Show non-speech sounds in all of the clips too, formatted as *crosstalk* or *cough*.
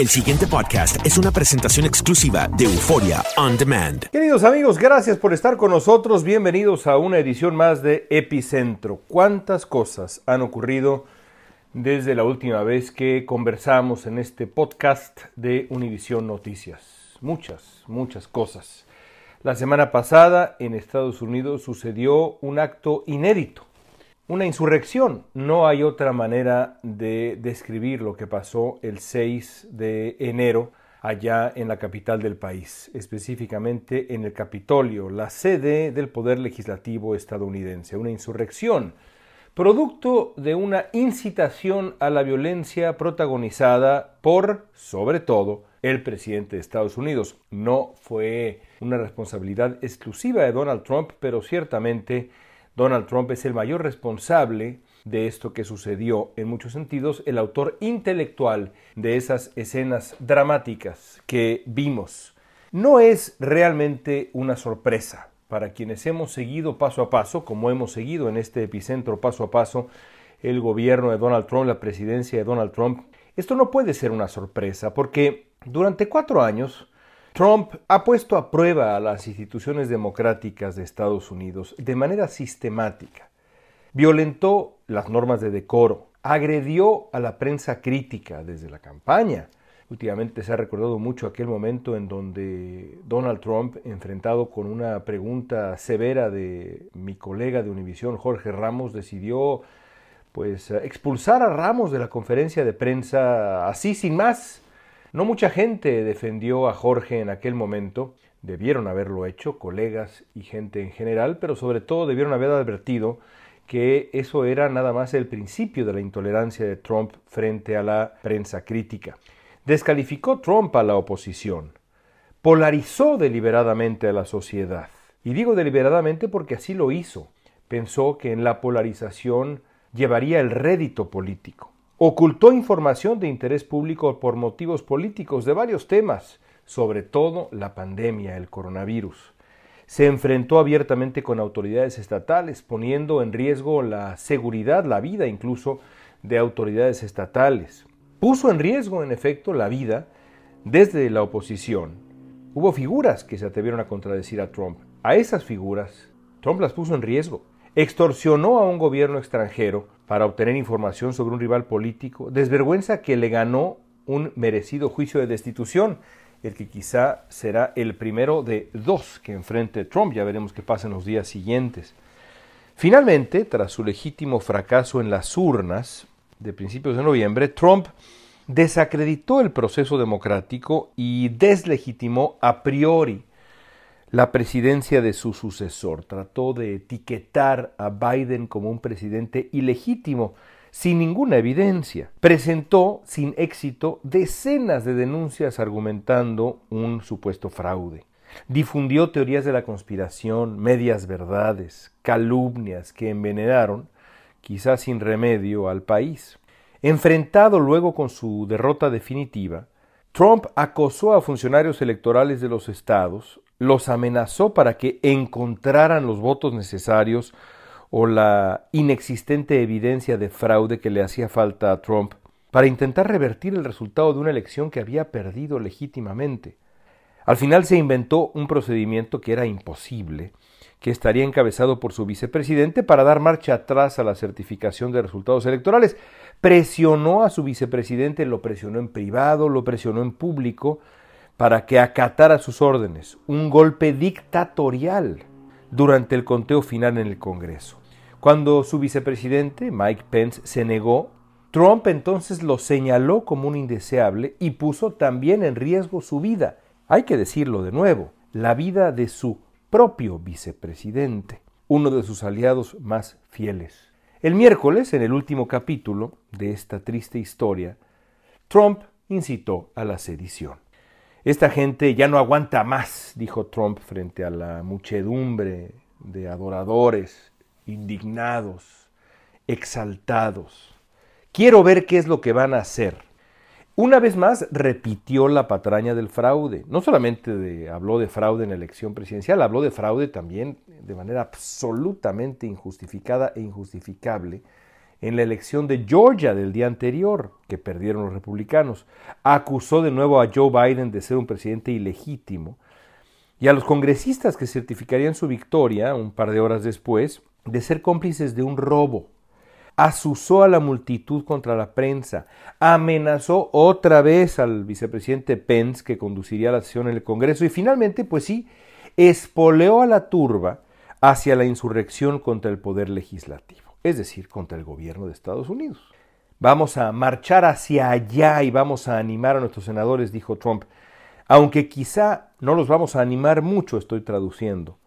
El siguiente podcast es una presentación exclusiva de Euforia On Demand. Queridos amigos, gracias por estar con nosotros. Bienvenidos a una edición más de Epicentro. ¿Cuántas cosas han ocurrido desde la última vez que conversamos en este podcast de Univisión Noticias? Muchas, muchas cosas. La semana pasada en Estados Unidos sucedió un acto inédito una insurrección. No hay otra manera de describir lo que pasó el 6 de enero allá en la capital del país, específicamente en el Capitolio, la sede del Poder Legislativo estadounidense. Una insurrección, producto de una incitación a la violencia protagonizada por, sobre todo, el presidente de Estados Unidos. No fue una responsabilidad exclusiva de Donald Trump, pero ciertamente Donald Trump es el mayor responsable de esto que sucedió, en muchos sentidos, el autor intelectual de esas escenas dramáticas que vimos. No es realmente una sorpresa para quienes hemos seguido paso a paso, como hemos seguido en este epicentro paso a paso, el gobierno de Donald Trump, la presidencia de Donald Trump. Esto no puede ser una sorpresa, porque durante cuatro años Trump ha puesto a prueba a las instituciones democráticas de Estados Unidos de manera sistemática. Violentó las normas de decoro, agredió a la prensa crítica desde la campaña. Últimamente se ha recordado mucho aquel momento en donde Donald Trump, enfrentado con una pregunta severa de mi colega de Univisión, Jorge Ramos, decidió pues expulsar a Ramos de la conferencia de prensa así sin más no mucha gente defendió a Jorge en aquel momento, debieron haberlo hecho, colegas y gente en general, pero sobre todo debieron haber advertido que eso era nada más el principio de la intolerancia de Trump frente a la prensa crítica. Descalificó Trump a la oposición, polarizó deliberadamente a la sociedad. Y digo deliberadamente porque así lo hizo. Pensó que en la polarización llevaría el rédito político ocultó información de interés público por motivos políticos de varios temas, sobre todo la pandemia, el coronavirus. Se enfrentó abiertamente con autoridades estatales, poniendo en riesgo la seguridad, la vida incluso de autoridades estatales. Puso en riesgo, en efecto, la vida desde la oposición. Hubo figuras que se atrevieron a contradecir a Trump. A esas figuras, Trump las puso en riesgo. Extorsionó a un gobierno extranjero para obtener información sobre un rival político, desvergüenza que le ganó un merecido juicio de destitución, el que quizá será el primero de dos que enfrente Trump, ya veremos qué pasa en los días siguientes. Finalmente, tras su legítimo fracaso en las urnas de principios de noviembre, Trump desacreditó el proceso democrático y deslegitimó a priori la presidencia de su sucesor. Trató de etiquetar a Biden como un presidente ilegítimo, sin ninguna evidencia. Presentó sin éxito decenas de denuncias argumentando un supuesto fraude. Difundió teorías de la conspiración, medias verdades, calumnias que envenenaron, quizás sin remedio, al país. Enfrentado luego con su derrota definitiva, Trump acosó a funcionarios electorales de los estados, los amenazó para que encontraran los votos necesarios o la inexistente evidencia de fraude que le hacía falta a Trump para intentar revertir el resultado de una elección que había perdido legítimamente. Al final se inventó un procedimiento que era imposible, que estaría encabezado por su vicepresidente para dar marcha atrás a la certificación de resultados electorales. Presionó a su vicepresidente, lo presionó en privado, lo presionó en público, para que acatara sus órdenes, un golpe dictatorial durante el conteo final en el Congreso. Cuando su vicepresidente, Mike Pence, se negó, Trump entonces lo señaló como un indeseable y puso también en riesgo su vida. Hay que decirlo de nuevo, la vida de su propio vicepresidente, uno de sus aliados más fieles. El miércoles, en el último capítulo de esta triste historia, Trump incitó a la sedición. Esta gente ya no aguanta más, dijo Trump frente a la muchedumbre de adoradores indignados, exaltados. Quiero ver qué es lo que van a hacer. Una vez más repitió la patraña del fraude. No solamente habló de fraude en la elección presidencial, habló de fraude también de manera absolutamente injustificada e injustificable en la elección de Georgia del día anterior, que perdieron los republicanos. Acusó de nuevo a Joe Biden de ser un presidente ilegítimo y a los congresistas que certificarían su victoria un par de horas después de ser cómplices de un robo. Asusó a la multitud contra la prensa, amenazó otra vez al vicepresidente Pence que conduciría la sesión en el Congreso y finalmente, pues sí, espoleó a la turba hacia la insurrección contra el poder legislativo, es decir, contra el gobierno de Estados Unidos. Vamos a marchar hacia allá y vamos a animar a nuestros senadores, dijo Trump, aunque quizá no los vamos a animar mucho, estoy traduciendo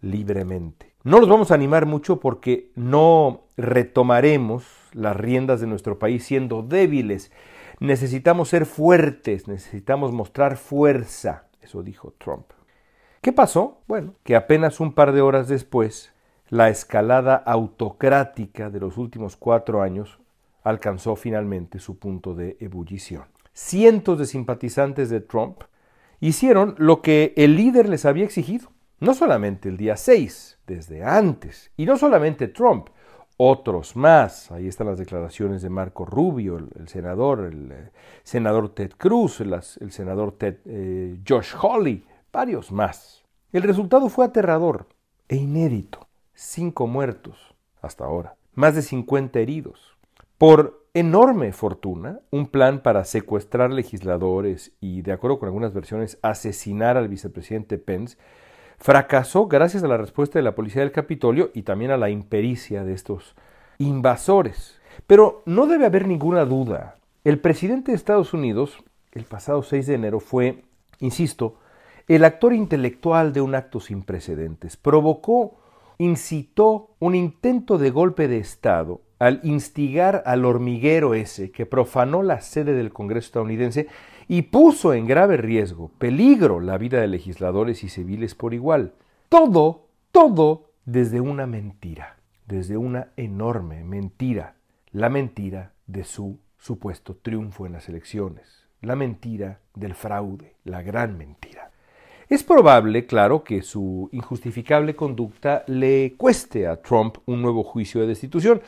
libremente. No los vamos a animar mucho porque no retomaremos las riendas de nuestro país siendo débiles. Necesitamos ser fuertes, necesitamos mostrar fuerza. Eso dijo Trump. ¿Qué pasó? Bueno, que apenas un par de horas después, la escalada autocrática de los últimos cuatro años alcanzó finalmente su punto de ebullición. Cientos de simpatizantes de Trump hicieron lo que el líder les había exigido no solamente el día 6, desde antes, y no solamente Trump, otros más. Ahí están las declaraciones de Marco Rubio, el, senador, el, eh, senador Ted Cruz, el, senador Ted, Josh Hawley, varios más. El resultado fue aterrador e inédito. Cinco muertos hasta ahora, más de 50 heridos. Por enorme fortuna, un plan para secuestrar legisladores y, de acuerdo con algunas versiones, asesinar al vicepresidente Pence fracasó gracias a la respuesta de la policía del Capitolio y también a la impericia de estos invasores. Pero no debe haber ninguna duda. El presidente de Estados Unidos, el pasado 6 de enero, fue, insisto, el actor intelectual de un acto sin precedentes. Provocó, incitó un intento de golpe de Estado al instigar al hormiguero ese que profanó la sede del Congreso estadounidense y puso en grave riesgo, peligro, la vida de legisladores y civiles por igual. Todo, todo desde una mentira, desde una enorme mentira, la mentira de su supuesto triunfo en las elecciones, la mentira del fraude, la gran mentira. Es probable, claro, que su injustificable conducta le cueste a Trump un nuevo juicio de destitución,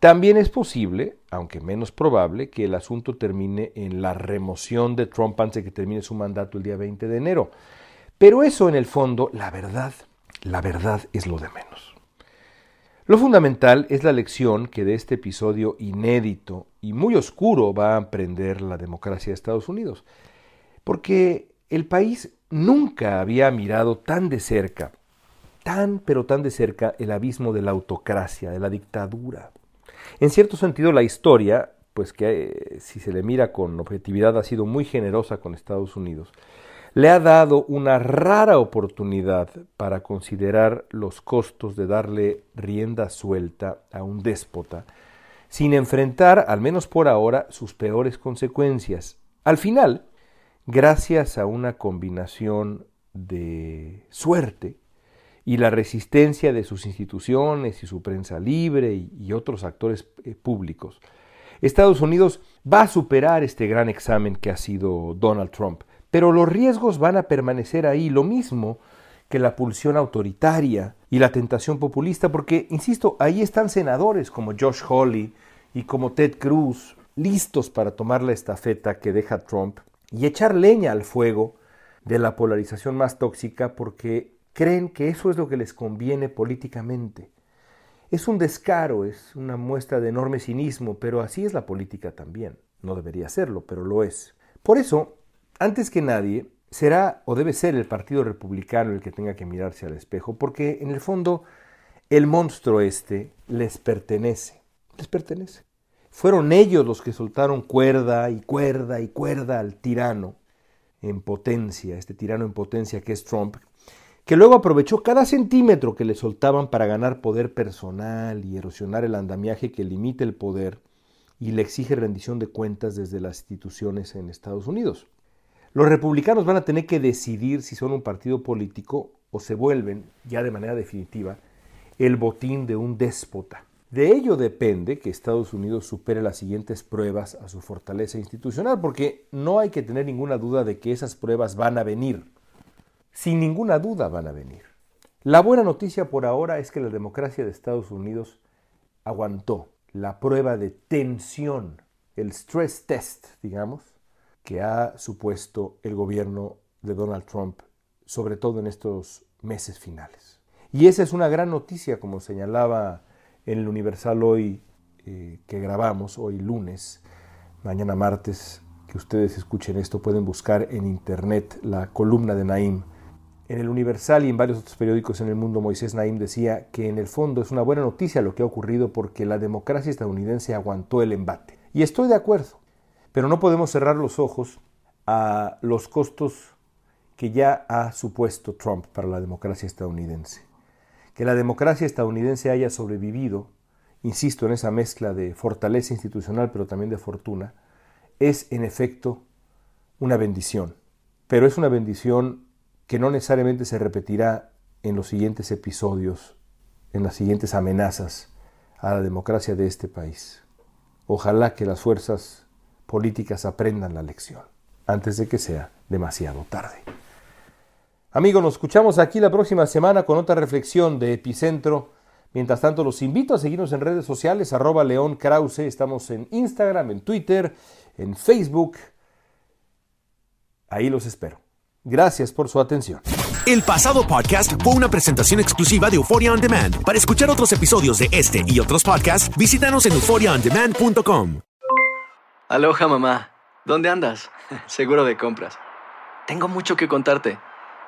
también es posible, aunque menos probable, que el asunto termine en la remoción de Trump antes de que termine su mandato el día 20 de enero. Pero eso en el fondo, la verdad, la verdad es lo de menos. Lo fundamental es la lección que de este episodio inédito y muy oscuro va a aprender la democracia de Estados Unidos. Porque el país nunca había mirado tan de cerca, tan pero tan de cerca, el abismo de la autocracia, de la dictadura. En cierto sentido, la historia, pues que eh, si se le mira con objetividad ha sido muy generosa con Estados Unidos, le ha dado una rara oportunidad para considerar los costos de darle rienda suelta a un déspota sin enfrentar, al menos por ahora, sus peores consecuencias. Al final, gracias a una combinación de suerte y la resistencia de sus instituciones y su prensa libre y, otros actores eh, públicos, Estados Unidos va a superar este gran examen que ha sido Donald Trump, pero los riesgos van a permanecer ahí, lo mismo que la pulsión autoritaria y la tentación populista, porque, insisto, ahí están senadores como Josh Hawley y como Ted Cruz, listos para tomar la estafeta que deja Trump y echar leña al fuego de la polarización más tóxica porque creen que eso es lo que les conviene políticamente. Es un descaro, es una muestra de enorme cinismo, pero así es la política también. No debería serlo, pero lo es. Por eso, antes que nadie, será o debe ser el Partido Republicano el que tenga que mirarse al espejo, porque en el fondo el monstruo este les pertenece, les pertenece. Fueron ellos los que soltaron cuerda y cuerda y cuerda al tirano en potencia, este tirano en potencia que es Trump, que luego aprovechó cada centímetro que le soltaban para ganar poder personal y erosionar el andamiaje que limita el poder y le exige rendición de cuentas desde las instituciones en Estados Unidos. Los republicanos van a tener que decidir si son un partido político o se vuelven, ya de manera definitiva, el botín de un déspota. De ello depende que Estados Unidos supere las siguientes pruebas a su fortaleza institucional, porque no hay que tener ninguna duda de que esas pruebas van a venir. Sin ninguna duda van a venir. La buena noticia por ahora es que la democracia de Estados Unidos aguantó la prueba de tensión, el stress test, digamos, que ha supuesto el gobierno de Donald Trump, sobre todo en estos meses finales. Y esa es una gran noticia, como señalaba en el Universal hoy eh, que grabamos, hoy lunes, mañana martes, que ustedes escuchen esto, pueden buscar en internet la columna de Naim. En el Universal y en varios otros periódicos en el mundo, Moisés Naim decía que en el fondo es una buena noticia lo que ha ocurrido porque la democracia estadounidense aguantó el embate. Y estoy de acuerdo, pero no podemos cerrar los ojos a los costos que ya ha supuesto Trump para la democracia estadounidense. Que la democracia estadounidense haya sobrevivido, insisto en esa mezcla de fortaleza institucional pero también de fortuna, es en efecto una bendición. Pero es una bendición que no necesariamente se repetirá en los siguientes episodios, en las siguientes amenazas a la democracia de este país. Ojalá que las fuerzas políticas aprendan la lección antes de que sea demasiado tarde. Amigos, nos escuchamos aquí la próxima semana con otra reflexión de Epicentro. Mientras tanto, los invito a seguirnos en redes sociales, arroba León Krause. Estamos en Instagram, en Twitter, en Facebook. Ahí los espero. Gracias por su atención. El pasado podcast fue una presentación exclusiva de Euphoria On Demand. Para escuchar otros episodios de este y otros podcasts, visítanos en euphoriaondemand.com. Aloha, mamá. ¿Dónde andas? *laughs* Seguro de compras. Tengo mucho que contarte.